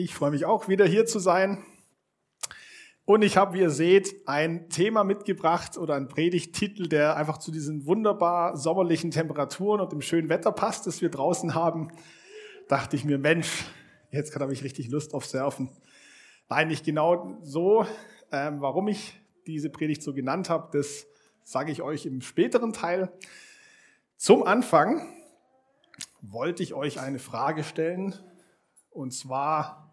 Ich freue mich auch wieder hier zu sein. Und ich habe, wie ihr seht, ein Thema mitgebracht oder einen Predigttitel, der einfach zu diesen wunderbar sommerlichen Temperaturen und dem schönen Wetter passt, das wir draußen haben. Dachte ich mir, Mensch, jetzt habe ich richtig Lust auf Surfen. Nein, nicht genau so. Ähm, warum ich diese Predigt so genannt habe, das sage ich euch im späteren Teil. Zum Anfang wollte ich euch eine Frage stellen. Und zwar,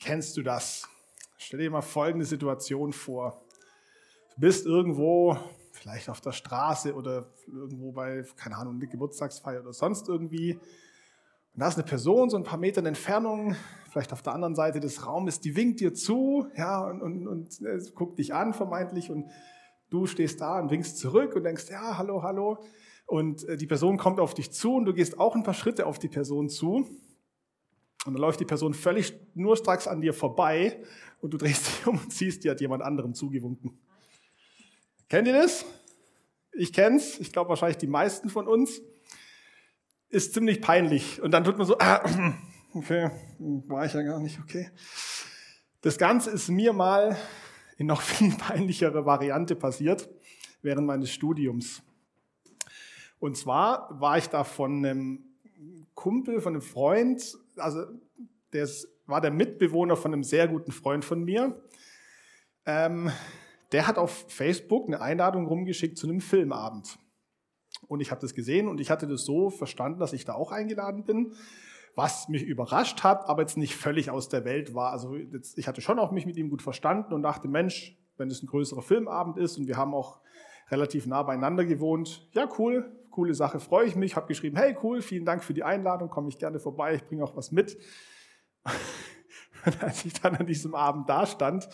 Kennst du das? Stell dir mal folgende Situation vor. Du bist irgendwo, vielleicht auf der Straße oder irgendwo bei, keine Ahnung, eine Geburtstagsfeier oder sonst irgendwie. Und da ist eine Person so ein paar Meter in Entfernung, vielleicht auf der anderen Seite des Raumes, die winkt dir zu, ja, und, und, und äh, guckt dich an vermeintlich und du stehst da und winkst zurück und denkst, ja, hallo, hallo. Und äh, die Person kommt auf dich zu und du gehst auch ein paar Schritte auf die Person zu und dann läuft die Person völlig nur stracks an dir vorbei und du drehst dich um und siehst, die hat jemand anderem zugewunken. Kennt ihr das? Ich kenn's. Ich glaube wahrscheinlich die meisten von uns. Ist ziemlich peinlich. Und dann tut man so, ah, okay, war ich ja gar nicht, okay. Das Ganze ist mir mal in noch viel peinlichere Variante passiert während meines Studiums. Und zwar war ich da von einem Kumpel, von einem Freund also der war der Mitbewohner von einem sehr guten Freund von mir. Ähm, der hat auf Facebook eine Einladung rumgeschickt zu einem Filmabend. Und ich habe das gesehen und ich hatte das so verstanden, dass ich da auch eingeladen bin, was mich überrascht hat, aber jetzt nicht völlig aus der Welt war. Also jetzt, ich hatte schon auch mich mit ihm gut verstanden und dachte, Mensch, wenn es ein größerer Filmabend ist und wir haben auch relativ nah beieinander gewohnt, ja cool, coole Sache, freue ich mich, habe geschrieben, hey cool, vielen Dank für die Einladung, komme ich gerne vorbei, ich bringe auch was mit. Und als ich dann an diesem Abend da stand,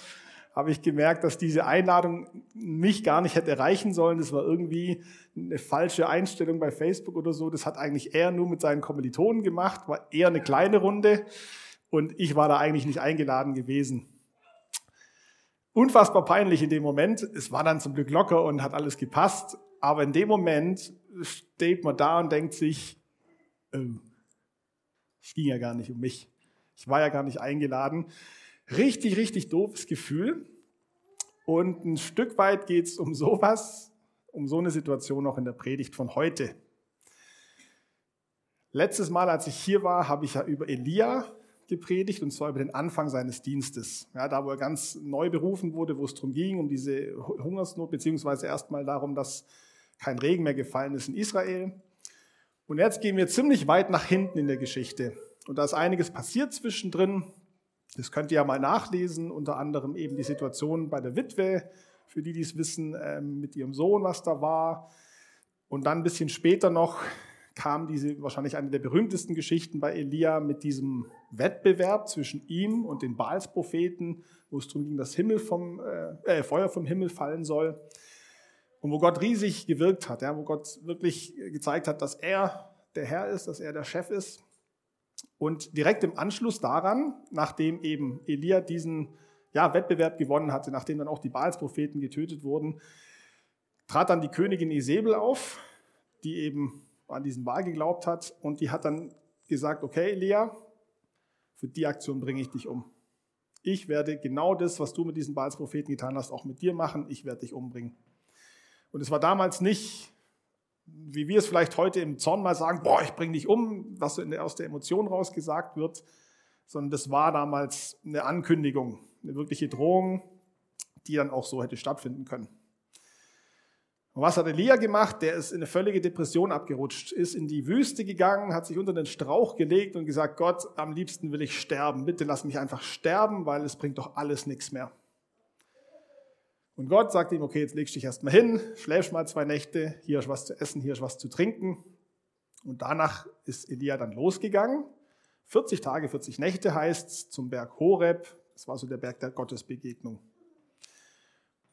habe ich gemerkt, dass diese Einladung mich gar nicht hätte erreichen sollen. Das war irgendwie eine falsche Einstellung bei Facebook oder so. Das hat eigentlich er nur mit seinen Kommilitonen gemacht, war eher eine kleine Runde und ich war da eigentlich nicht eingeladen gewesen. Unfassbar peinlich in dem Moment. Es war dann zum Glück locker und hat alles gepasst. Aber in dem Moment steht man da und denkt sich, oh, es ging ja gar nicht um mich. Ich war ja gar nicht eingeladen. Richtig, richtig doofes Gefühl. Und ein Stück weit geht es um sowas, um so eine Situation auch in der Predigt von heute. Letztes Mal, als ich hier war, habe ich ja über Elia gepredigt und zwar über den Anfang seines Dienstes. Ja, da, wo er ganz neu berufen wurde, wo es darum ging, um diese Hungersnot, beziehungsweise erstmal darum, dass kein Regen mehr gefallen ist in Israel. Und jetzt gehen wir ziemlich weit nach hinten in der Geschichte. Und da ist einiges passiert zwischendrin. Das könnt ihr ja mal nachlesen, unter anderem eben die Situation bei der Witwe, für die, die es wissen, ähm, mit ihrem Sohn, was da war. Und dann ein bisschen später noch kam diese wahrscheinlich eine der berühmtesten Geschichten bei Elia mit diesem Wettbewerb zwischen ihm und den Baalspropheten, wo es darum ging, dass Himmel vom, äh, äh Feuer vom Himmel fallen soll und wo Gott riesig gewirkt hat, ja, wo Gott wirklich gezeigt hat, dass er der Herr ist, dass er der Chef ist. Und direkt im Anschluss daran, nachdem eben Elia diesen ja, Wettbewerb gewonnen hatte, nachdem dann auch die Baalspropheten getötet wurden, trat dann die Königin Isabel auf, die eben an diesen Wahl geglaubt hat und die hat dann gesagt, okay Elia, für die Aktion bringe ich dich um. Ich werde genau das, was du mit diesen Baalspropheten getan hast, auch mit dir machen. Ich werde dich umbringen. Und es war damals nicht, wie wir es vielleicht heute im Zorn mal sagen, boah, ich bringe dich um, was so aus der Emotion raus gesagt wird, sondern das war damals eine Ankündigung, eine wirkliche Drohung, die dann auch so hätte stattfinden können. Und was hat Elia gemacht? Der ist in eine völlige Depression abgerutscht, ist in die Wüste gegangen, hat sich unter den Strauch gelegt und gesagt, Gott, am liebsten will ich sterben. Bitte lass mich einfach sterben, weil es bringt doch alles nichts mehr. Und Gott sagt ihm, okay, jetzt legst du dich erstmal hin, schläfst mal zwei Nächte, hier ist was zu essen, hier ist was zu trinken. Und danach ist Elia dann losgegangen. 40 Tage, 40 Nächte heißt es zum Berg Horeb. Das war so der Berg der Gottesbegegnung.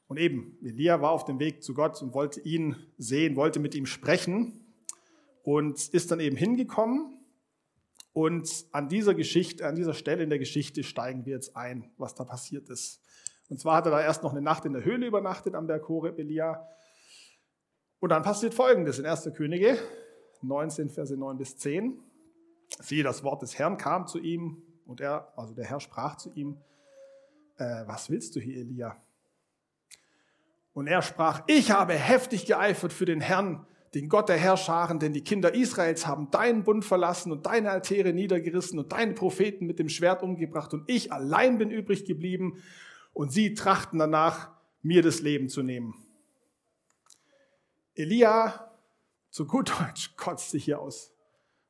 Und eben, Elia war auf dem Weg zu Gott und wollte ihn sehen, wollte mit ihm sprechen und ist dann eben hingekommen. Und an dieser Geschichte, an dieser Stelle in der Geschichte steigen wir jetzt ein, was da passiert ist. Und zwar hat er da erst noch eine Nacht in der Höhle übernachtet am Berg Horeb, Elia. Und dann passiert Folgendes in 1. Könige 19, Verse 9 bis 10. Siehe, das Wort des Herrn kam zu ihm Und er, also der Herr sprach zu ihm, äh, was willst du hier, Elia? Und er sprach, ich habe heftig geeifert für den Herrn, den Gott der Herrscharen, denn die Kinder Israels haben deinen Bund verlassen und deine Altäre niedergerissen und deine Propheten mit dem Schwert umgebracht und ich allein bin übrig geblieben und sie trachten danach, mir das Leben zu nehmen. Elia, zu gut Deutsch, kotzt sich hier aus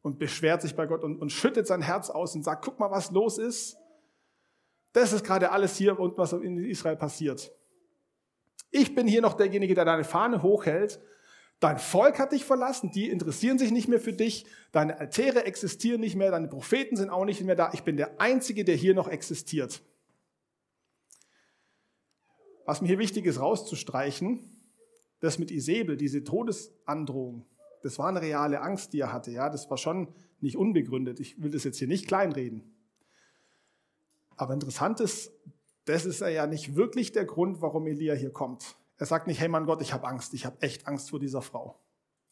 und beschwert sich bei Gott und, und schüttet sein Herz aus und sagt, guck mal, was los ist. Das ist gerade alles hier und was in Israel passiert. Ich bin hier noch derjenige, der deine Fahne hochhält. Dein Volk hat dich verlassen, die interessieren sich nicht mehr für dich, deine Altäre existieren nicht mehr, deine Propheten sind auch nicht mehr da. Ich bin der Einzige, der hier noch existiert. Was mir hier wichtig ist, rauszustreichen, das mit Isabel, diese Todesandrohung, das war eine reale Angst, die er hatte. Ja, das war schon nicht unbegründet. Ich will das jetzt hier nicht kleinreden. Aber interessant ist, das ist ja nicht wirklich der Grund, warum Elia hier kommt. Er sagt nicht, hey Mann Gott, ich habe Angst, ich habe echt Angst vor dieser Frau.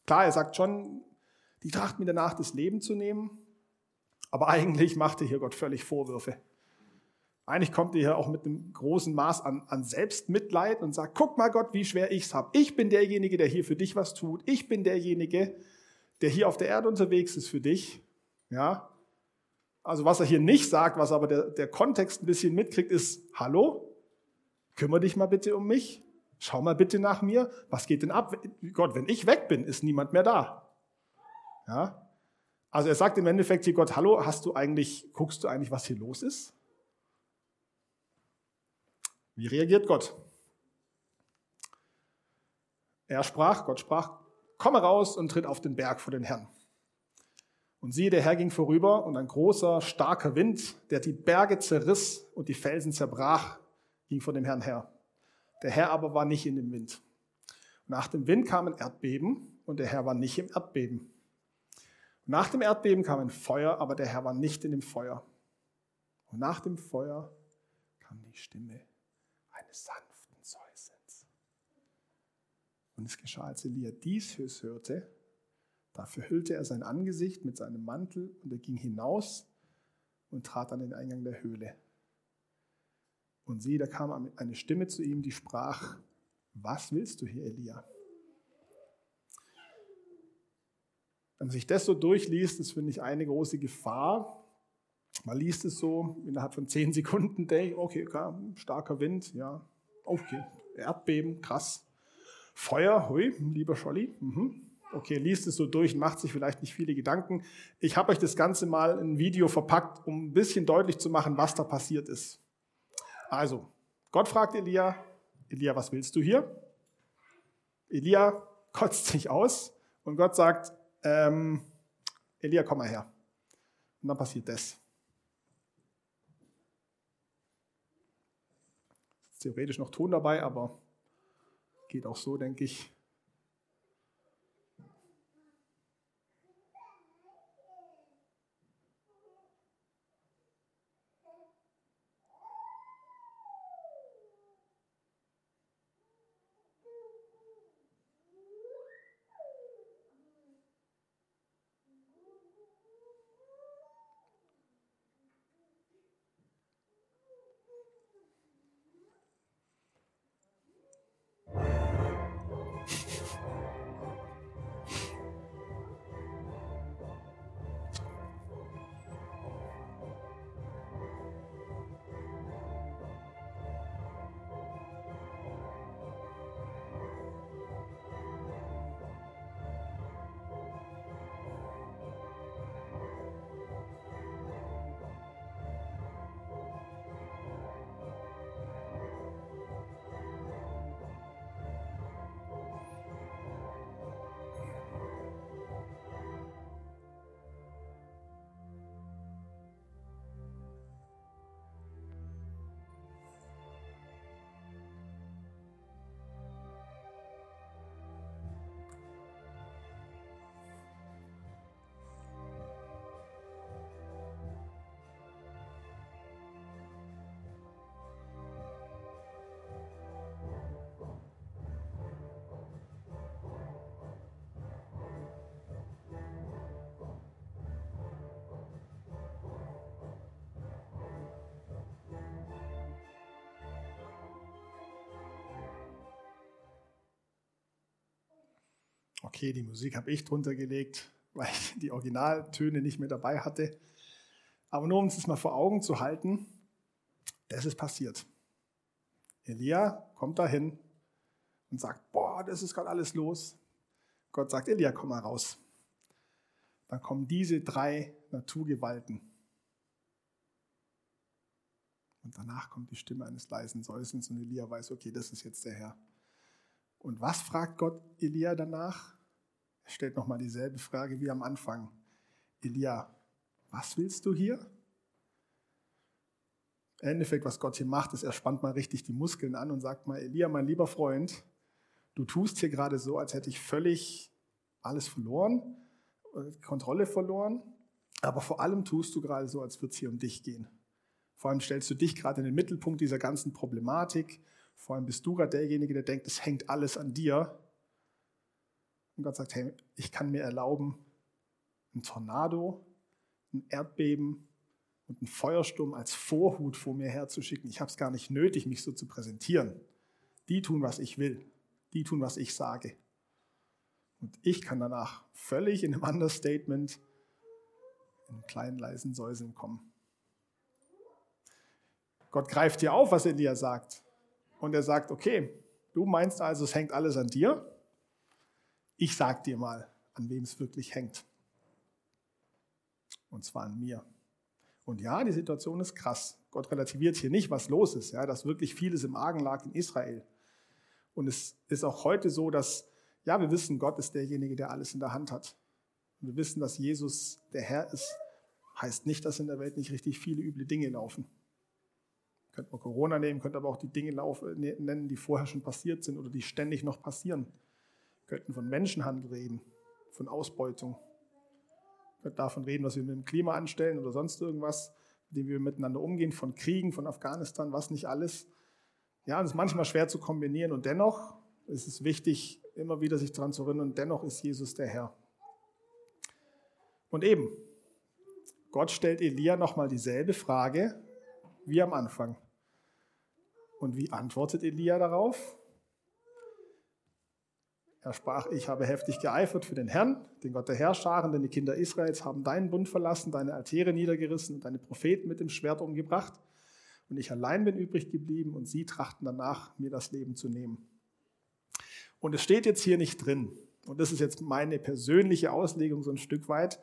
Klar, er sagt schon, die tracht mir danach, das Leben zu nehmen, aber eigentlich macht er hier Gott völlig Vorwürfe. Eigentlich kommt er hier auch mit einem großen Maß an, an Selbstmitleid und sagt, guck mal Gott, wie schwer ich es habe. Ich bin derjenige, der hier für dich was tut. Ich bin derjenige, der hier auf der Erde unterwegs ist für dich. Ja, also was er hier nicht sagt, was aber der, der Kontext ein bisschen mitkriegt, ist, hallo, kümmere dich mal bitte um mich, schau mal bitte nach mir, was geht denn ab? Gott, wenn ich weg bin, ist niemand mehr da. Ja? Also er sagt im Endeffekt hier, Gott, hallo, hast du eigentlich, guckst du eigentlich, was hier los ist? Wie reagiert Gott? Er sprach, Gott sprach, komme raus und tritt auf den Berg vor den Herrn. Und siehe, der Herr ging vorüber und ein großer, starker Wind, der die Berge zerriss und die Felsen zerbrach, ging vor dem Herrn her. Der Herr aber war nicht in dem Wind. Nach dem Wind kam ein Erdbeben und der Herr war nicht im Erdbeben. Nach dem Erdbeben kam ein Feuer, aber der Herr war nicht in dem Feuer. Und nach dem Feuer kam die Stimme sanften Säusens. Und es geschah, als Elia dies hörte, da verhüllte er sein Angesicht mit seinem Mantel und er ging hinaus und trat an den Eingang der Höhle. Und siehe, da kam eine Stimme zu ihm, die sprach, was willst du hier, Elia? Wenn man sich das so durchliest, das finde ich eine große Gefahr. Man liest es so innerhalb von zehn Sekunden, denkt, okay, klar, starker Wind, ja, okay, Erdbeben, krass. Feuer, hui, lieber Scholli, mhm okay, liest es so durch macht sich vielleicht nicht viele Gedanken. Ich habe euch das Ganze mal in ein Video verpackt, um ein bisschen deutlich zu machen, was da passiert ist. Also, Gott fragt Elia, Elia, was willst du hier? Elia kotzt sich aus und Gott sagt, ähm, Elia, komm mal her. Und dann passiert das. Theoretisch noch Ton dabei, aber geht auch so, denke ich. Okay, die Musik habe ich drunter gelegt, weil ich die Originaltöne nicht mehr dabei hatte. Aber nur um es mal vor Augen zu halten, das ist passiert. Elia kommt dahin und sagt, boah, das ist gerade alles los. Gott sagt, Elia, komm mal raus. Dann kommen diese drei Naturgewalten. Und danach kommt die Stimme eines leisen Säusens und Elia weiß, okay, das ist jetzt der Herr. Und was fragt Gott Elia danach? Stellt nochmal dieselbe Frage wie am Anfang. Elia, was willst du hier? Im Endeffekt, was Gott hier macht, ist, er spannt mal richtig die Muskeln an und sagt mal, Elia, mein lieber Freund, du tust hier gerade so, als hätte ich völlig alles verloren, Kontrolle verloren, aber vor allem tust du gerade so, als würde es hier um dich gehen. Vor allem stellst du dich gerade in den Mittelpunkt dieser ganzen Problematik. Vor allem bist du gerade derjenige, der denkt, es hängt alles an dir. Und Gott sagt, hey, ich kann mir erlauben, ein Tornado, ein Erdbeben und einen Feuersturm als Vorhut vor mir herzuschicken. Ich habe es gar nicht nötig, mich so zu präsentieren. Die tun, was ich will. Die tun, was ich sage. Und ich kann danach völlig in einem Understatement in einen kleinen, leisen Säuseln kommen. Gott greift hier auf, was Elia sagt. Und er sagt, okay, du meinst also, es hängt alles an dir. Ich sag dir mal, an wem es wirklich hängt. Und zwar an mir. Und ja, die Situation ist krass. Gott relativiert hier nicht, was los ist, ja, dass wirklich vieles im Argen lag in Israel. Und es ist auch heute so, dass, ja, wir wissen, Gott ist derjenige, der alles in der Hand hat. Und wir wissen, dass Jesus der Herr ist, heißt nicht, dass in der Welt nicht richtig viele üble Dinge laufen. Könnte man Corona nehmen, könnte aber auch die Dinge ne, nennen, die vorher schon passiert sind oder die ständig noch passieren. Wir könnten von Menschenhandel reden, von Ausbeutung. Wir könnten davon reden, was wir mit dem Klima anstellen oder sonst irgendwas, mit dem wir miteinander umgehen, von Kriegen, von Afghanistan, was nicht alles. Ja, es ist manchmal schwer zu kombinieren und dennoch ist es wichtig, immer wieder sich daran zu erinnern, und dennoch ist Jesus der Herr. Und eben, Gott stellt Elia nochmal dieselbe Frage, wie am Anfang. Und wie antwortet Elia darauf? Er sprach, ich habe heftig geeifert für den Herrn, den Gott der Herrscharen, denn die Kinder Israels haben deinen Bund verlassen, deine Altäre niedergerissen und deine Propheten mit dem Schwert umgebracht. Und ich allein bin übrig geblieben und sie trachten danach, mir das Leben zu nehmen. Und es steht jetzt hier nicht drin. Und das ist jetzt meine persönliche Auslegung so ein Stück weit.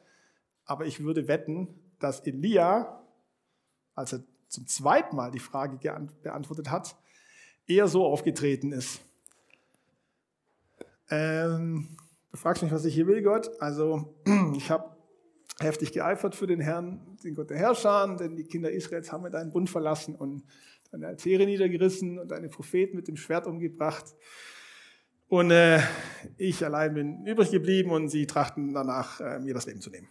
Aber ich würde wetten, dass Elia, als er zum zweiten Mal die Frage beantwortet hat, eher so aufgetreten ist. Ähm, du fragst mich, was ich hier will, Gott. Also, ich habe heftig geeifert für den Herrn, den Gott der Herrscher, denn die Kinder Israels haben mir deinen Bund verlassen und deine Altäre niedergerissen und deine Propheten mit dem Schwert umgebracht. Und äh, ich allein bin übrig geblieben und sie trachten danach, äh, mir das Leben zu nehmen.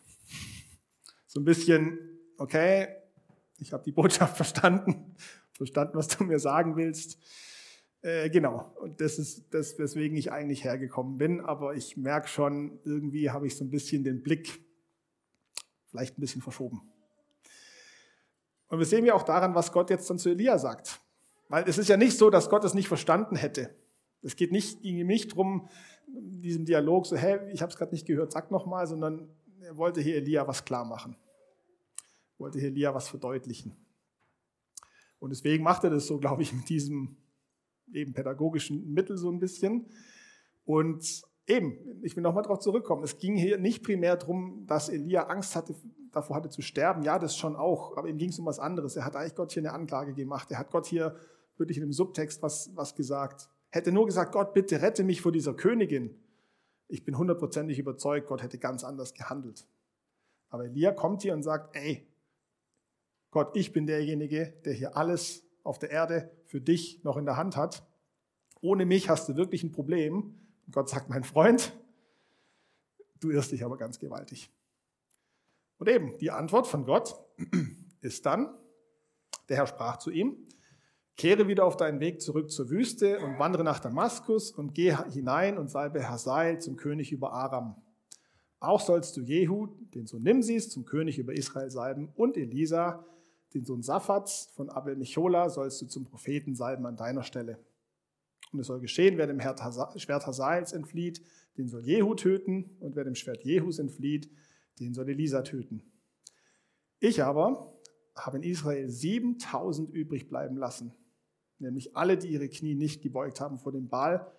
So ein bisschen, okay, ich habe die Botschaft verstanden, verstanden, was du mir sagen willst. Äh, genau, und das ist das, weswegen ich eigentlich hergekommen bin. Aber ich merke schon, irgendwie habe ich so ein bisschen den Blick vielleicht ein bisschen verschoben. Und wir sehen ja auch daran, was Gott jetzt dann zu Elia sagt. Weil es ist ja nicht so, dass Gott es nicht verstanden hätte. Es geht nicht, ging nicht darum, diesem Dialog so, hä, ich habe es gerade nicht gehört, sag nochmal, sondern er wollte hier Elia was klar machen wollte hier Lia was verdeutlichen. Und deswegen macht er das so, glaube ich, mit diesem eben pädagogischen Mittel so ein bisschen. Und eben, ich will nochmal darauf zurückkommen, es ging hier nicht primär darum, dass Elia Angst hatte, davor hatte zu sterben. Ja, das schon auch, aber ihm ging es um was anderes. Er hat eigentlich Gott hier eine Anklage gemacht. Er hat Gott hier wirklich in dem Subtext was, was gesagt. Hätte nur gesagt, Gott, bitte rette mich vor dieser Königin. Ich bin hundertprozentig überzeugt, Gott hätte ganz anders gehandelt. Aber Elia kommt hier und sagt, ey, Gott, ich bin derjenige, der hier alles auf der Erde für dich noch in der Hand hat. Ohne mich hast du wirklich ein Problem. Und Gott sagt, mein Freund, du irrst dich aber ganz gewaltig. Und eben, die Antwort von Gott ist dann, der Herr sprach zu ihm, kehre wieder auf deinen Weg zurück zur Wüste und wandere nach Damaskus und geh hinein und salbe Hazael zum König über Aram. Auch sollst du Jehu, den Sohn Nimsis, zum König über Israel salben und Elisa, den Sohn Saphats von Abel Michola sollst du zum Propheten salben an deiner Stelle. Und es soll geschehen, wer dem Schwert Hazaels entflieht, den soll Jehu töten. Und wer dem Schwert Jehus entflieht, den soll Elisa töten. Ich aber habe in Israel 7000 übrig bleiben lassen, nämlich alle, die ihre Knie nicht gebeugt haben vor dem Baal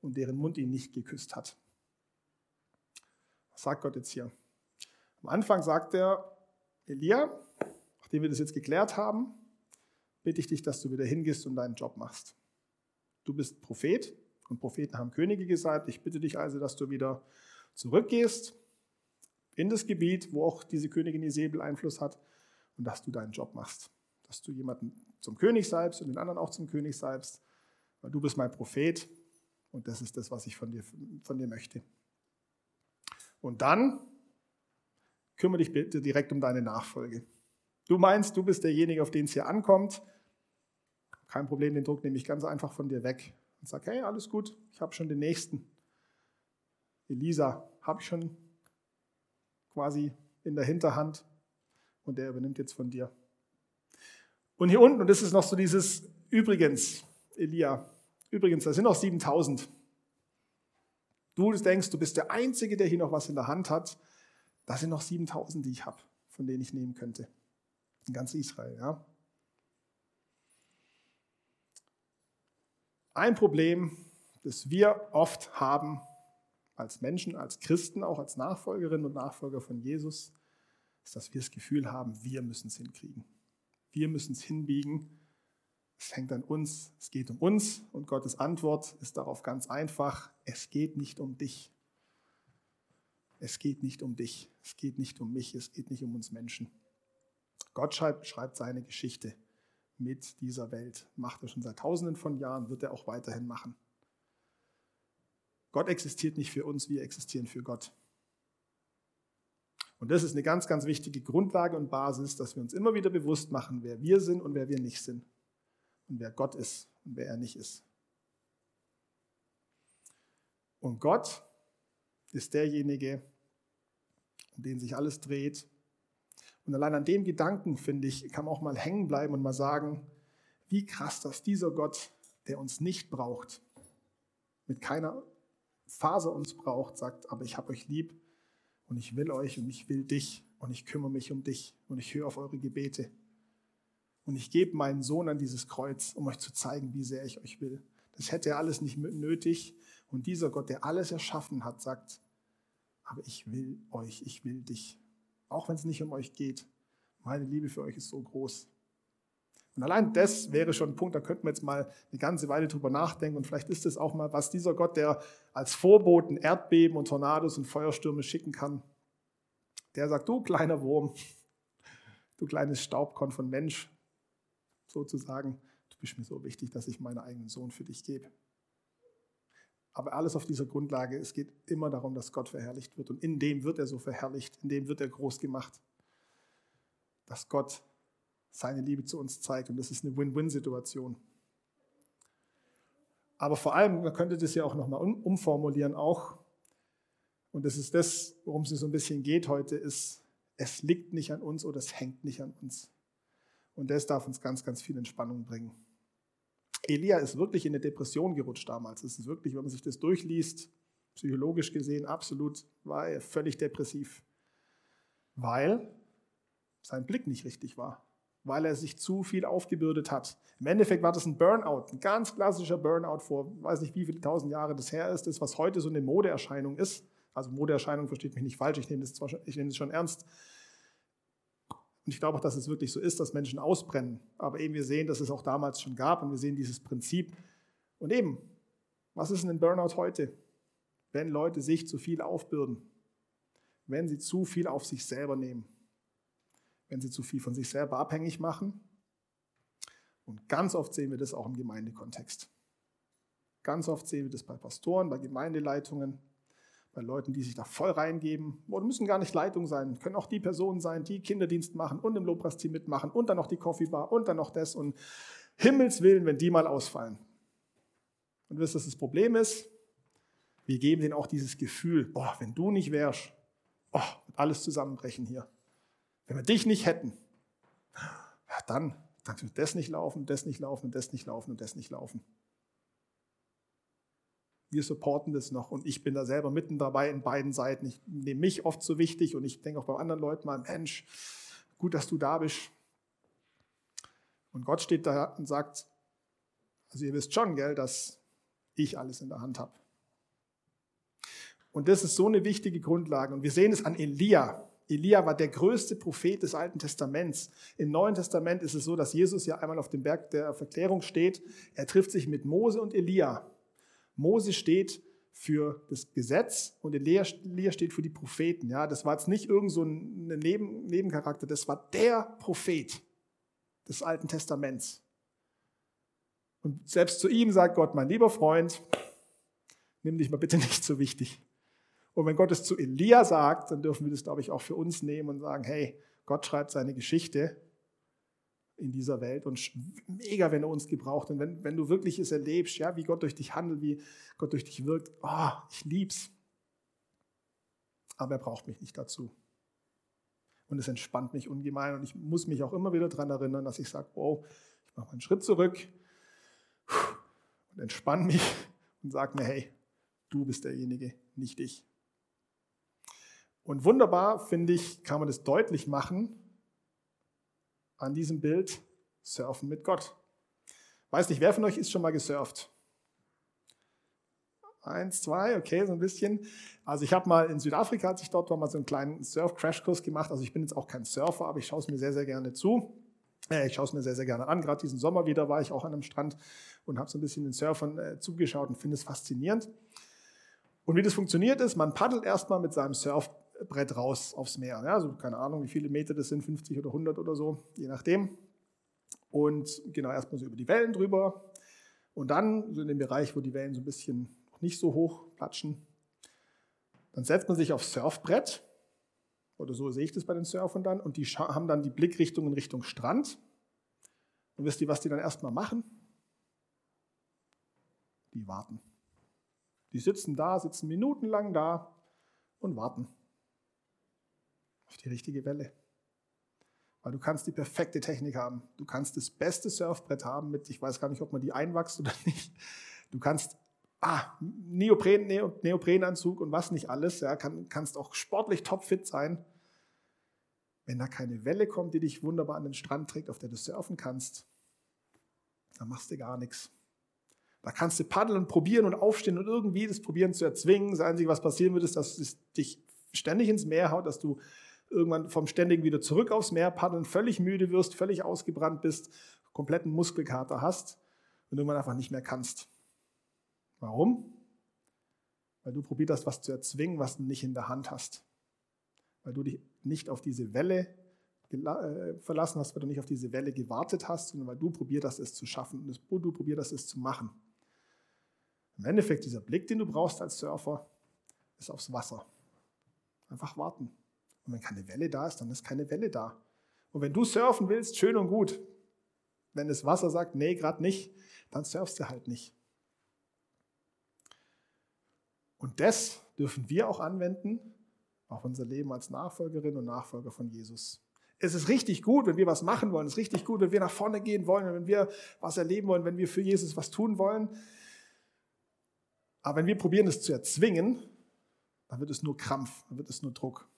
und deren Mund ihn nicht geküsst hat. Was sagt Gott jetzt hier? Am Anfang sagt er, Elia, nachdem wir das jetzt geklärt haben, bitte ich dich, dass du wieder hingehst und deinen Job machst. Du bist Prophet und Propheten haben Könige gesagt. Ich bitte dich also, dass du wieder zurückgehst in das Gebiet, wo auch diese Königin Isabel Einfluss hat und dass du deinen Job machst. Dass du jemanden zum König salbst und den anderen auch zum König salbst, weil du bist mein Prophet und das ist das, was ich von dir, von dir möchte. Und dann kümmere dich bitte direkt um deine Nachfolge. Du meinst, du bist derjenige, auf den es hier ankommt. Kein Problem, den Druck nehme ich ganz einfach von dir weg und sage, hey, alles gut, ich habe schon den nächsten. Elisa habe ich schon quasi in der Hinterhand und der übernimmt jetzt von dir. Und hier unten, und das ist noch so dieses Übrigens, Elia, übrigens, da sind noch 7000. Du denkst, du bist der Einzige, der hier noch was in der Hand hat. Da sind noch 7000, die ich habe, von denen ich nehmen könnte. In ganz Israel, ja. Ein Problem, das wir oft haben als Menschen, als Christen, auch als Nachfolgerinnen und Nachfolger von Jesus, ist, dass wir das Gefühl haben, wir müssen es hinkriegen. Wir müssen es hinbiegen. Es hängt an uns, es geht um uns und Gottes Antwort ist darauf ganz einfach, es geht nicht um dich. Es geht nicht um dich, es geht nicht um mich, es geht nicht um uns Menschen. Gott schreibt, schreibt seine Geschichte mit dieser Welt. Macht er schon seit tausenden von Jahren, wird er auch weiterhin machen. Gott existiert nicht für uns, wir existieren für Gott. Und das ist eine ganz, ganz wichtige Grundlage und Basis, dass wir uns immer wieder bewusst machen, wer wir sind und wer wir nicht sind. Und wer Gott ist und wer er nicht ist. Und Gott ist derjenige, um den sich alles dreht. Und allein an dem Gedanken, finde ich, kann man auch mal hängen bleiben und mal sagen, wie krass, dass dieser Gott, der uns nicht braucht, mit keiner Faser uns braucht, sagt, aber ich habe euch lieb und ich will euch und ich will dich und ich kümmere mich um dich und ich höre auf eure Gebete. Und ich gebe meinen Sohn an dieses Kreuz, um euch zu zeigen, wie sehr ich euch will. Das hätte er alles nicht nötig. Und dieser Gott, der alles erschaffen hat, sagt, aber ich will euch, ich will dich. Auch wenn es nicht um euch geht. Meine Liebe für euch ist so groß. Und allein das wäre schon ein Punkt, da könnten wir jetzt mal eine ganze Weile drüber nachdenken. Und vielleicht ist es auch mal, was dieser Gott, der als Vorboten Erdbeben und Tornados und Feuerstürme schicken kann, der sagt, du kleiner Wurm, du kleines Staubkorn von Mensch, sozusagen, du bist mir so wichtig, dass ich meinen eigenen Sohn für dich gebe. Aber alles auf dieser Grundlage, es geht immer darum, dass Gott verherrlicht wird. Und in dem wird er so verherrlicht, in dem wird er groß gemacht. Dass Gott seine Liebe zu uns zeigt. Und das ist eine Win-Win-Situation. Aber vor allem, man könnte das ja auch nochmal umformulieren, auch, und das ist das, worum es so ein bisschen geht heute, ist, es liegt nicht an uns oder es hängt nicht an uns. Und das darf uns ganz, ganz viel Entspannung bringen. Elia ist wirklich in eine Depression gerutscht damals. Es ist wirklich, wenn man sich das durchliest, psychologisch gesehen, absolut, war er völlig depressiv. Weil sein Blick nicht richtig war weil er sich zu viel aufgebürdet hat. Im Endeffekt war das ein Burnout, ein ganz klassischer Burnout vor, weiß nicht wie viele tausend Jahre das her ist, das was heute so eine Modeerscheinung ist. Also Modeerscheinung versteht mich nicht falsch, ich nehme das, zwar ich nehme das schon ernst. Und ich glaube auch, dass es wirklich so ist, dass Menschen ausbrennen. Aber eben wir sehen, dass es auch damals schon gab und wir sehen dieses Prinzip. Und eben, was ist denn ein Burnout heute? Wenn Leute sich zu viel aufbürden, wenn sie zu viel auf sich selber nehmen wenn sie zu viel von sich selber abhängig machen. Und ganz oft sehen wir das auch im Gemeindekontext. Ganz oft sehen wir das bei Pastoren, bei Gemeindeleitungen, bei Leuten, die sich da voll reingeben. Oder müssen gar nicht Leitung sein, können auch die Personen sein, die Kinderdienst machen und im Lobpreisteam mitmachen und dann noch die Coffeebar und dann noch das und Himmels Willen, wenn die mal ausfallen. Und wisst ihr, was das Problem ist? Wir geben denen auch dieses Gefühl, boah, wenn du nicht wärst, oh, alles zusammenbrechen hier. Wenn wir dich nicht hätten, ja, dann, dann wird das nicht laufen, das nicht laufen, das nicht laufen und das nicht laufen. Wir supporten das noch und ich bin da selber mitten dabei in beiden Seiten. Ich nehme mich oft so wichtig und ich denke auch bei anderen Leuten mal, Mensch, gut, dass du da bist. Und Gott steht da und sagt, also ihr wisst schon, gell, dass ich alles in der Hand habe. Und das ist so eine wichtige Grundlage. Und wir sehen es an Elia. Elia war der größte Prophet des Alten Testaments. Im Neuen Testament ist es so, dass Jesus ja einmal auf dem Berg der Verklärung steht. Er trifft sich mit Mose und Elia. Mose steht für das Gesetz und Elia, steht für die Propheten. Ja, das war jetzt nicht irgend so ein Neben, Nebencharakter, das war der Prophet des Alten Testaments. Und selbst zu ihm sagt Gott, mein lieber Freund, nimm dich mal bitte nicht so wichtig. Und wenn Gott es zu Elia sagt, dann dürfen wir das, glaube ich, auch für uns nehmen und sagen, hey, Gott schreibt seine Geschichte in dieser Welt und mega, wenn er uns gebraucht. Und wenn, wenn du wirklich es erlebst, ja, wie Gott durch dich handelt, wie Gott durch dich wirkt, oh, ich lieb's. Aber er braucht mich nicht dazu. Und es entspannt mich ungemein. Und ich muss mich auch immer wieder daran erinnern, dass ich sage, oh, ich mache einen Schritt zurück und entspanne mich und sage mir, hey, du bist derjenige, nicht ich. Und wunderbar, finde ich, kann man das deutlich machen an diesem Bild Surfen mit Gott. Weiß nicht, wer von euch ist schon mal gesurft? Eins, zwei, okay, so ein bisschen. Also ich habe mal in Südafrika, als ich dort war, mal so einen kleinen Surf-Crash-Kurs gemacht. Also ich bin jetzt auch kein Surfer, aber ich schaue es mir sehr, sehr gerne zu. Äh, ich schaue es mir sehr, sehr gerne an. Gerade diesen Sommer wieder war ich auch an einem Strand und habe so ein bisschen den Surfern äh, zugeschaut und finde es faszinierend. Und wie das funktioniert ist, man paddelt erstmal mit seinem Surf Brett raus aufs Meer. Ja, also keine Ahnung, wie viele Meter das sind, 50 oder 100 oder so, je nachdem. Und genau erstmal so über die Wellen drüber. Und dann so in dem Bereich, wo die Wellen so ein bisschen noch nicht so hoch platschen, dann setzt man sich aufs Surfbrett. Oder so sehe ich das bei den Surfern dann. Und die haben dann die Blickrichtung in Richtung Strand. Und wisst ihr, was die dann erstmal machen? Die warten. Die sitzen da, sitzen minutenlang da und warten auf die richtige Welle. Weil du kannst die perfekte Technik haben. Du kannst das beste Surfbrett haben mit, ich weiß gar nicht, ob man die einwachst oder nicht. Du kannst ah, Neopren, Neoprenanzug und was nicht alles. Ja, kann, kannst auch sportlich topfit sein. Wenn da keine Welle kommt, die dich wunderbar an den Strand trägt, auf der du surfen kannst, dann machst du gar nichts. Da kannst du paddeln und probieren und aufstehen und irgendwie das probieren zu erzwingen. Das Einzige, was passieren wird, ist, dass es dich ständig ins Meer haut, dass du irgendwann vom Ständigen wieder zurück aufs Meer paddeln, völlig müde wirst, völlig ausgebrannt bist, kompletten Muskelkater hast und irgendwann einfach nicht mehr kannst. Warum? Weil du probiert hast, was zu erzwingen, was du nicht in der Hand hast. Weil du dich nicht auf diese Welle äh, verlassen hast, weil du nicht auf diese Welle gewartet hast, sondern weil du probiert hast, es zu schaffen und du probiert hast, es zu machen. Im Endeffekt, dieser Blick, den du brauchst als Surfer, ist aufs Wasser. Einfach warten. Und wenn keine Welle da ist, dann ist keine Welle da. Und wenn du surfen willst, schön und gut. Wenn das Wasser sagt, nee, gerade nicht, dann surfst du halt nicht. Und das dürfen wir auch anwenden auf unser Leben als Nachfolgerin und Nachfolger von Jesus. Es ist richtig gut, wenn wir was machen wollen. Es ist richtig gut, wenn wir nach vorne gehen wollen, wenn wir was erleben wollen, wenn wir für Jesus was tun wollen. Aber wenn wir probieren, es zu erzwingen, dann wird es nur Krampf, dann wird es nur Druck.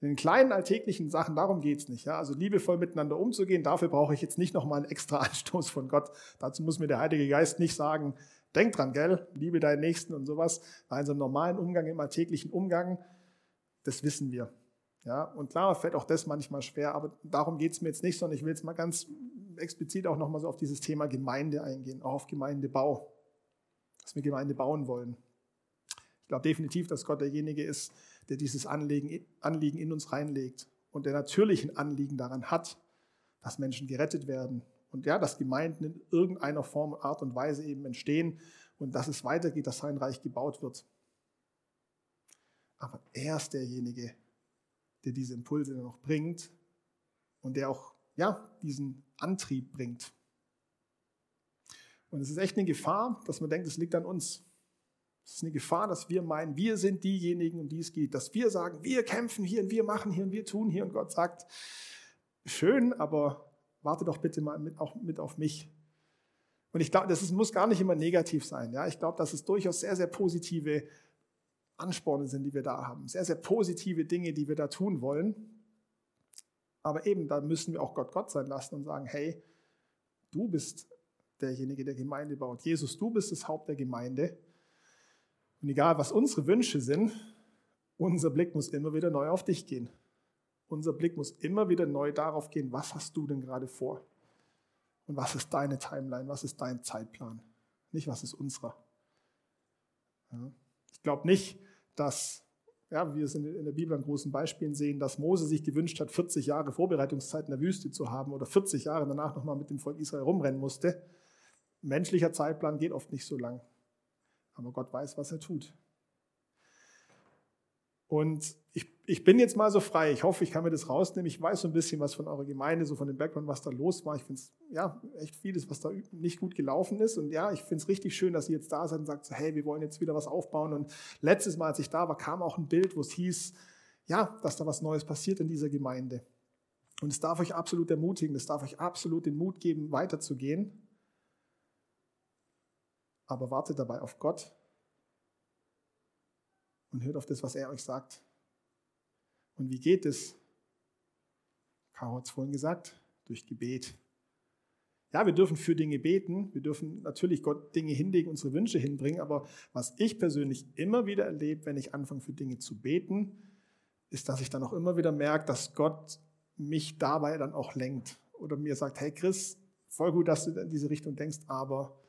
In den kleinen alltäglichen Sachen, darum geht es nicht. Ja? Also liebevoll miteinander umzugehen, dafür brauche ich jetzt nicht nochmal einen extra Anstoß von Gott. Dazu muss mir der Heilige Geist nicht sagen, denk dran, gell, liebe deinen Nächsten und sowas. Bei unserem normalen Umgang, im alltäglichen Umgang, das wissen wir. Ja? Und klar, fällt auch das manchmal schwer, aber darum geht es mir jetzt nicht, sondern ich will jetzt mal ganz explizit auch nochmal so auf dieses Thema Gemeinde eingehen, auch auf Gemeindebau, dass wir Gemeinde bauen wollen. Ich glaube definitiv, dass Gott derjenige ist, der dieses Anliegen, Anliegen in uns reinlegt und der natürlich ein Anliegen daran hat, dass Menschen gerettet werden und ja, dass Gemeinden in irgendeiner Form, Art und Weise eben entstehen und dass es weitergeht, dass sein Reich gebaut wird. Aber er ist derjenige, der diese Impulse noch bringt und der auch ja, diesen Antrieb bringt. Und es ist echt eine Gefahr, dass man denkt, es liegt an uns. Es ist eine Gefahr, dass wir meinen, wir sind diejenigen, um die es geht. Dass wir sagen, wir kämpfen hier und wir machen hier und wir tun hier. Und Gott sagt, schön, aber warte doch bitte mal mit, auch mit auf mich. Und ich glaube, das ist, muss gar nicht immer negativ sein. Ja? Ich glaube, dass es durchaus sehr, sehr positive Ansporne sind, die wir da haben. Sehr, sehr positive Dinge, die wir da tun wollen. Aber eben, da müssen wir auch Gott Gott sein lassen und sagen, hey, du bist derjenige, der Gemeinde baut. Jesus, du bist das Haupt der Gemeinde. Und egal, was unsere Wünsche sind, unser Blick muss immer wieder neu auf dich gehen. Unser Blick muss immer wieder neu darauf gehen, was hast du denn gerade vor? Und was ist deine Timeline? Was ist dein Zeitplan? Nicht, was ist unserer. Ja. Ich glaube nicht, dass, ja, wir es in der Bibel an großen Beispielen sehen, dass Mose sich gewünscht hat, 40 Jahre Vorbereitungszeit in der Wüste zu haben oder 40 Jahre danach nochmal mit dem Volk Israel rumrennen musste. Menschlicher Zeitplan geht oft nicht so lang. Aber Gott weiß, was er tut. Und ich, ich bin jetzt mal so frei. Ich hoffe, ich kann mir das rausnehmen. Ich weiß so ein bisschen was von eurer Gemeinde, so von dem Background, was da los war. Ich finde es ja echt vieles, was da nicht gut gelaufen ist. Und ja, ich finde es richtig schön, dass ihr jetzt da seid und sagt, so, hey, wir wollen jetzt wieder was aufbauen. Und letztes Mal, als ich da war, kam auch ein Bild, wo es hieß, ja, dass da was Neues passiert in dieser Gemeinde. Und es darf euch absolut ermutigen, es darf euch absolut den Mut geben, weiterzugehen. Aber wartet dabei auf Gott und hört auf das, was er euch sagt. Und wie geht es? Caro hat es vorhin gesagt, durch Gebet. Ja, wir dürfen für Dinge beten, wir dürfen natürlich Gott Dinge hinlegen, unsere Wünsche hinbringen, aber was ich persönlich immer wieder erlebe, wenn ich anfange für Dinge zu beten, ist, dass ich dann auch immer wieder merke, dass Gott mich dabei dann auch lenkt oder mir sagt, hey Chris, voll gut, dass du in diese Richtung denkst, aber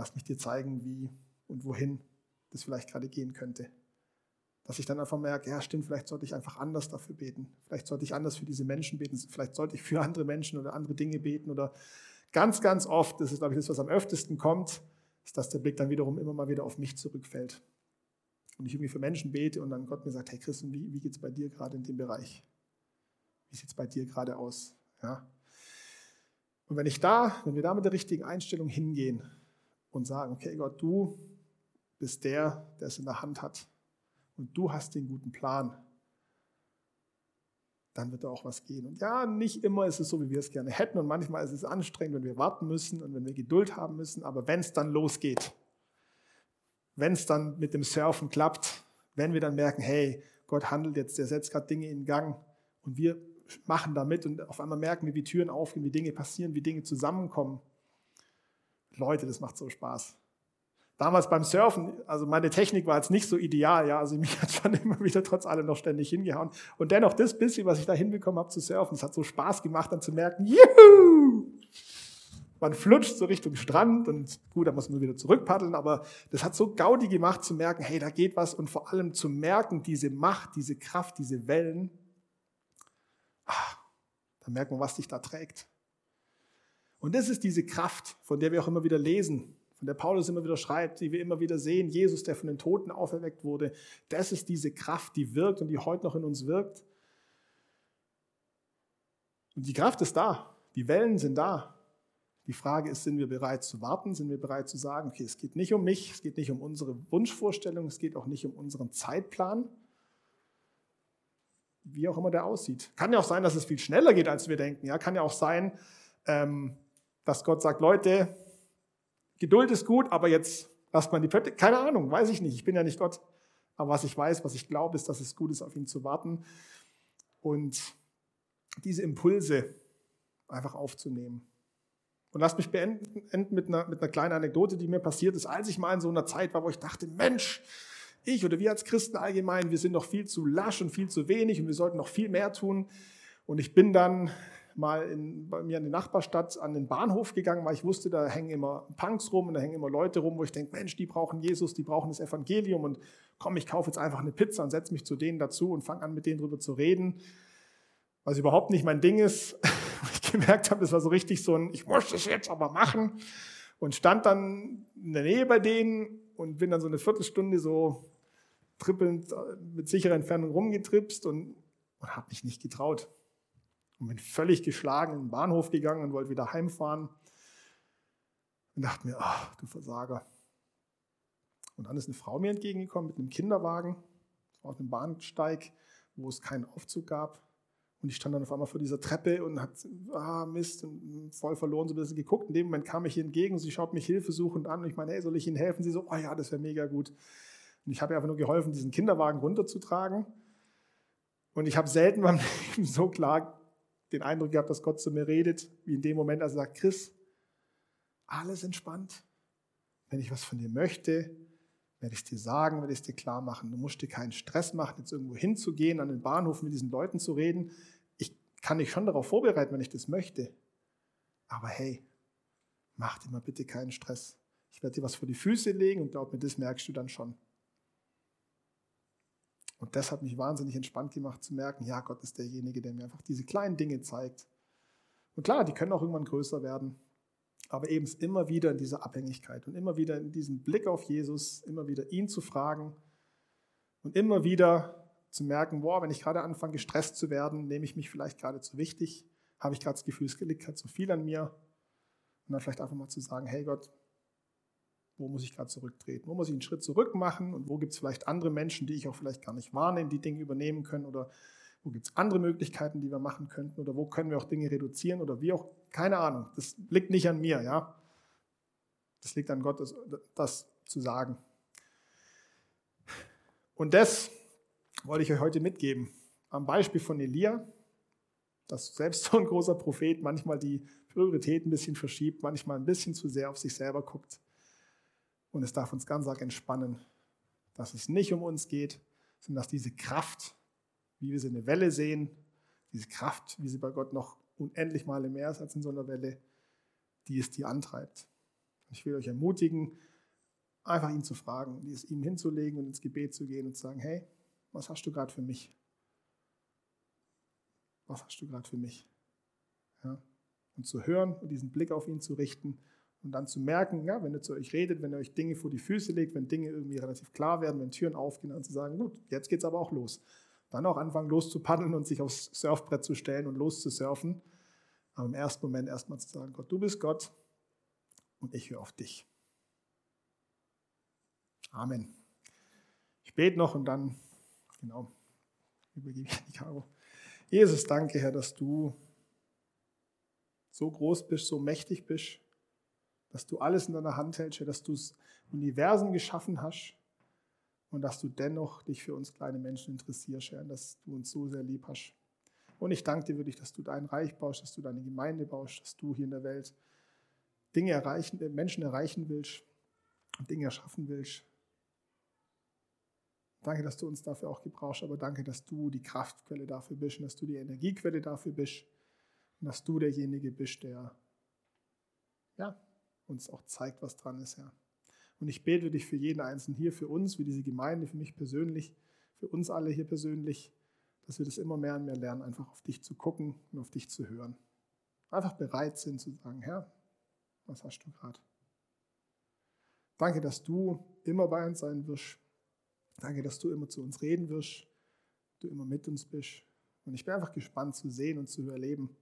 lass mich dir zeigen, wie und wohin das vielleicht gerade gehen könnte. Dass ich dann einfach merke, ja stimmt, vielleicht sollte ich einfach anders dafür beten. Vielleicht sollte ich anders für diese Menschen beten. Vielleicht sollte ich für andere Menschen oder andere Dinge beten. Oder ganz, ganz oft, das ist glaube ich das, was am öftesten kommt, ist, dass der Blick dann wiederum immer mal wieder auf mich zurückfällt. Und ich irgendwie für Menschen bete und dann Gott mir sagt, hey Christen, wie, wie geht es bei dir gerade in dem Bereich? Wie sieht es bei dir gerade aus? Ja. Und wenn ich da, wenn wir da mit der richtigen Einstellung hingehen und sagen, okay Gott, du bist der, der es in der Hand hat, und du hast den guten Plan, dann wird da auch was gehen. Und ja, nicht immer ist es so, wie wir es gerne hätten und manchmal ist es anstrengend, wenn wir warten müssen und wenn wir Geduld haben müssen, aber wenn es dann losgeht, wenn es dann mit dem Surfen klappt, wenn wir dann merken, hey, Gott handelt jetzt, der setzt gerade Dinge in Gang und wir machen damit und auf einmal merken wir, wie Türen aufgehen, wie Dinge passieren, wie Dinge zusammenkommen. Leute, das macht so Spaß damals beim Surfen, also meine Technik war jetzt nicht so ideal, ja, also mich hat schon immer wieder trotz allem noch ständig hingehauen. Und dennoch das bisschen, was ich da hinbekommen habe zu surfen, es hat so Spaß gemacht, dann zu merken, juhu! Man flutscht so Richtung Strand und gut, da muss man wieder zurückpaddeln, aber das hat so Gaudi gemacht zu merken, hey, da geht was und vor allem zu merken, diese Macht, diese Kraft, diese Wellen, ah, da merkt man, was dich da trägt. Und das ist diese Kraft, von der wir auch immer wieder lesen von der Paulus immer wieder schreibt, die wir immer wieder sehen, Jesus, der von den Toten auferweckt wurde, das ist diese Kraft, die wirkt und die heute noch in uns wirkt. Und die Kraft ist da, die Wellen sind da. Die Frage ist, sind wir bereit zu warten? Sind wir bereit zu sagen, okay, es geht nicht um mich, es geht nicht um unsere Wunschvorstellung, es geht auch nicht um unseren Zeitplan, wie auch immer der aussieht. Kann ja auch sein, dass es viel schneller geht, als wir denken. Ja, kann ja auch sein, ähm, dass Gott sagt, Leute, Geduld ist gut, aber jetzt lasst man die Pötte. Keine Ahnung, weiß ich nicht. Ich bin ja nicht Gott. Aber was ich weiß, was ich glaube, ist, dass es gut ist, auf ihn zu warten und diese Impulse einfach aufzunehmen. Und lasst mich beenden mit einer, mit einer kleinen Anekdote, die mir passiert ist, als ich mal in so einer Zeit war, wo ich dachte, Mensch, ich oder wir als Christen allgemein, wir sind noch viel zu lasch und viel zu wenig und wir sollten noch viel mehr tun. Und ich bin dann mal in, bei mir in die Nachbarstadt an den Bahnhof gegangen, weil ich wusste, da hängen immer Punks rum und da hängen immer Leute rum, wo ich denke, Mensch, die brauchen Jesus, die brauchen das Evangelium und komm, ich kaufe jetzt einfach eine Pizza und setze mich zu denen dazu und fange an, mit denen drüber zu reden, was überhaupt nicht mein Ding ist. ich gemerkt habe, das war so richtig so ein, ich muss das jetzt aber machen und stand dann in der Nähe bei denen und bin dann so eine Viertelstunde so trippelnd äh, mit sicherer Entfernung rumgetripst und, und habe mich nicht getraut und bin völlig geschlagen in den Bahnhof gegangen und wollte wieder heimfahren. Und dachte mir, ach, du Versager. Und dann ist eine Frau mir entgegengekommen mit einem Kinderwagen auf einem Bahnsteig, wo es keinen Aufzug gab. Und ich stand dann auf einmal vor dieser Treppe und hat, ah Mist, voll verloren so ein bisschen geguckt. In dem Moment kam ich ihr entgegen, sie schaut mich hilfesuchend an und ich meine, hey, soll ich Ihnen helfen? Sie so, oh ja, das wäre mega gut. Und ich habe ihr einfach nur geholfen, diesen Kinderwagen runterzutragen. Und ich habe selten beim Leben so klar den Eindruck gehabt, dass Gott zu mir redet, wie in dem Moment, als er sagt, Chris, alles entspannt. Wenn ich was von dir möchte, werde ich es dir sagen, werde ich es dir klar machen. Du musst dir keinen Stress machen, jetzt irgendwo hinzugehen, an den Bahnhof mit diesen Leuten zu reden. Ich kann dich schon darauf vorbereiten, wenn ich das möchte. Aber hey, mach dir mal bitte keinen Stress. Ich werde dir was vor die Füße legen und glaub mir, das merkst du dann schon. Und das hat mich wahnsinnig entspannt gemacht zu merken, ja, Gott ist derjenige, der mir einfach diese kleinen Dinge zeigt. Und klar, die können auch irgendwann größer werden, aber eben immer wieder in dieser Abhängigkeit und immer wieder in diesem Blick auf Jesus, immer wieder ihn zu fragen und immer wieder zu merken, boah, wenn ich gerade anfange, gestresst zu werden, nehme ich mich vielleicht gerade zu wichtig, habe ich gerade das Gefühl, es liegt gerade zu viel an mir. Und dann vielleicht einfach mal zu sagen, hey Gott, wo muss ich gerade zurücktreten? Wo muss ich einen Schritt zurück machen? Und wo gibt es vielleicht andere Menschen, die ich auch vielleicht gar nicht wahrnehme, die Dinge übernehmen können? Oder wo gibt es andere Möglichkeiten, die wir machen könnten? Oder wo können wir auch Dinge reduzieren? Oder wie auch, keine Ahnung. Das liegt nicht an mir, ja. Das liegt an Gott, das, das zu sagen. Und das wollte ich euch heute mitgeben. Am Beispiel von Elia, dass selbst so ein großer Prophet manchmal die Priorität ein bisschen verschiebt, manchmal ein bisschen zu sehr auf sich selber guckt. Und es darf uns ganz arg entspannen, dass es nicht um uns geht, sondern dass diese Kraft, wie wir sie in der Welle sehen, diese Kraft, wie sie bei Gott noch unendlich Male mehr ist als in so einer Welle, die es dir antreibt. Ich will euch ermutigen, einfach ihn zu fragen, es ihm hinzulegen und ins Gebet zu gehen und zu sagen, hey, was hast du gerade für mich? Was hast du gerade für mich? Ja? Und zu hören und diesen Blick auf ihn zu richten und dann zu merken, ja, wenn er zu euch redet, wenn er euch Dinge vor die Füße legt, wenn Dinge irgendwie relativ klar werden, wenn Türen aufgehen, dann zu sagen, gut, jetzt geht's aber auch los. Dann auch anfangen loszupaddeln und sich aufs Surfbrett zu stellen und loszusurfen. Aber im ersten Moment erstmal zu sagen, Gott, du bist Gott und ich höre auf dich. Amen. Ich bete noch und dann, genau, übergebe ich die Caro. Jesus, danke, Herr, dass du so groß bist, so mächtig bist dass du alles in deiner Hand hältst, dass du das Universum geschaffen hast und dass du dennoch dich für uns kleine Menschen interessierst, Herr, dass du uns so sehr lieb hast. Und ich danke dir wirklich, dass du dein Reich baust, dass du deine Gemeinde baust, dass du hier in der Welt Dinge erreichen, äh, Menschen erreichen willst und Dinge erschaffen willst. Danke, dass du uns dafür auch gebrauchst, aber danke, dass du die Kraftquelle dafür bist und dass du die Energiequelle dafür bist und dass du derjenige bist, der ja, uns auch zeigt, was dran ist, Herr. Und ich bete dich für jeden Einzelnen hier, für uns, für diese Gemeinde, für mich persönlich, für uns alle hier persönlich, dass wir das immer mehr und mehr lernen, einfach auf dich zu gucken und auf dich zu hören. Einfach bereit sind zu sagen, Herr, was hast du gerade? Danke, dass du immer bei uns sein wirst. Danke, dass du immer zu uns reden wirst, du immer mit uns bist. Und ich bin einfach gespannt zu sehen und zu erleben,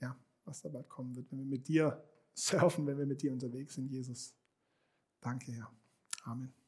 ja, was da bald kommen wird, wenn wir mit dir surfen, wenn wir mit dir unterwegs sind, Jesus. Danke, Herr. Amen.